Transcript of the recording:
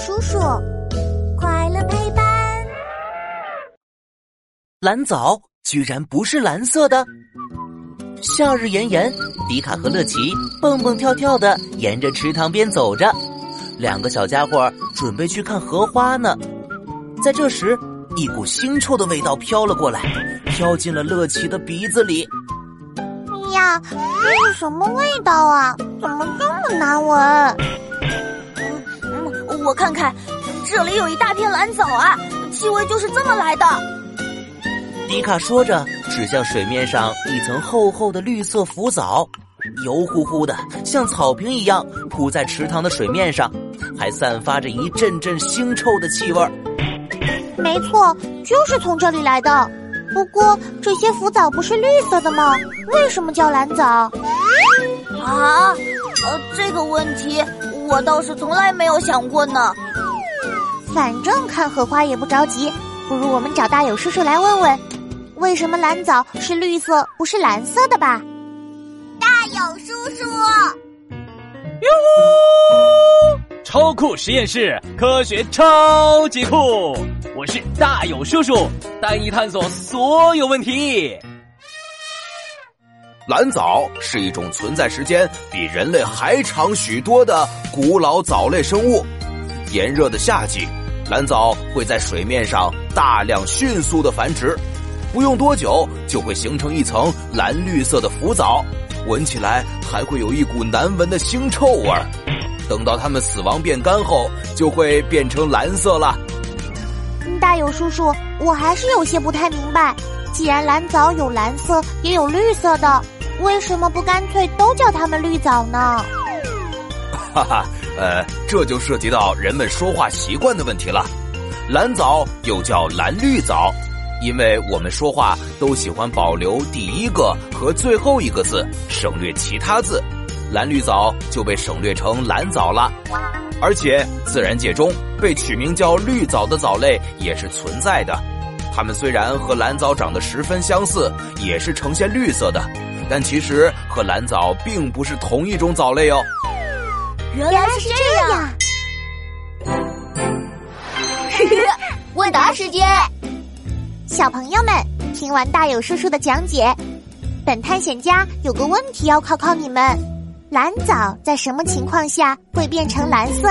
叔叔，快乐陪伴。蓝藻居然不是蓝色的。夏日炎炎，迪卡和乐奇蹦蹦跳跳的沿着池塘边走着，两个小家伙准备去看荷花呢。在这时，一股腥臭的味道飘了过来，飘进了乐奇的鼻子里。呀，这是什么味道啊？怎么这么难闻？我看看，这里有一大片蓝藻啊，气味就是这么来的。迪卡说着，指向水面上一层厚厚的绿色浮藻，油乎乎的，像草坪一样铺在池塘的水面上，还散发着一阵阵腥臭的气味。没错，就是从这里来的。不过这些浮藻不是绿色的吗？为什么叫蓝藻？啊，呃，这个问题。我倒是从来没有想过呢。反正看荷花也不着急，不如我们找大友叔叔来问问，为什么蓝藻是绿色不是蓝色的吧？大友叔叔，哟呼！超酷实验室，科学超级酷！我是大友叔叔，带你探索所有问题。蓝藻是一种存在时间比人类还长许多的古老藻类生物。炎热的夏季，蓝藻会在水面上大量迅速的繁殖，不用多久就会形成一层蓝绿色的浮藻，闻起来还会有一股难闻的腥臭味儿。等到它们死亡变干后，就会变成蓝色了。大友叔叔，我还是有些不太明白，既然蓝藻有蓝色也有绿色的。为什么不干脆都叫它们绿藻呢？哈哈，呃，这就涉及到人们说话习惯的问题了。蓝藻又叫蓝绿藻，因为我们说话都喜欢保留第一个和最后一个字，省略其他字。蓝绿藻就被省略成蓝藻了。而且自然界中被取名叫绿藻的藻类也是存在的，它们虽然和蓝藻长得十分相似，也是呈现绿色的。但其实和蓝藻并不是同一种藻类哦。原来是这样。问答时间，小朋友们，听完大友叔叔的讲解，本探险家有个问题要考考你们：蓝藻在什么情况下会变成蓝色？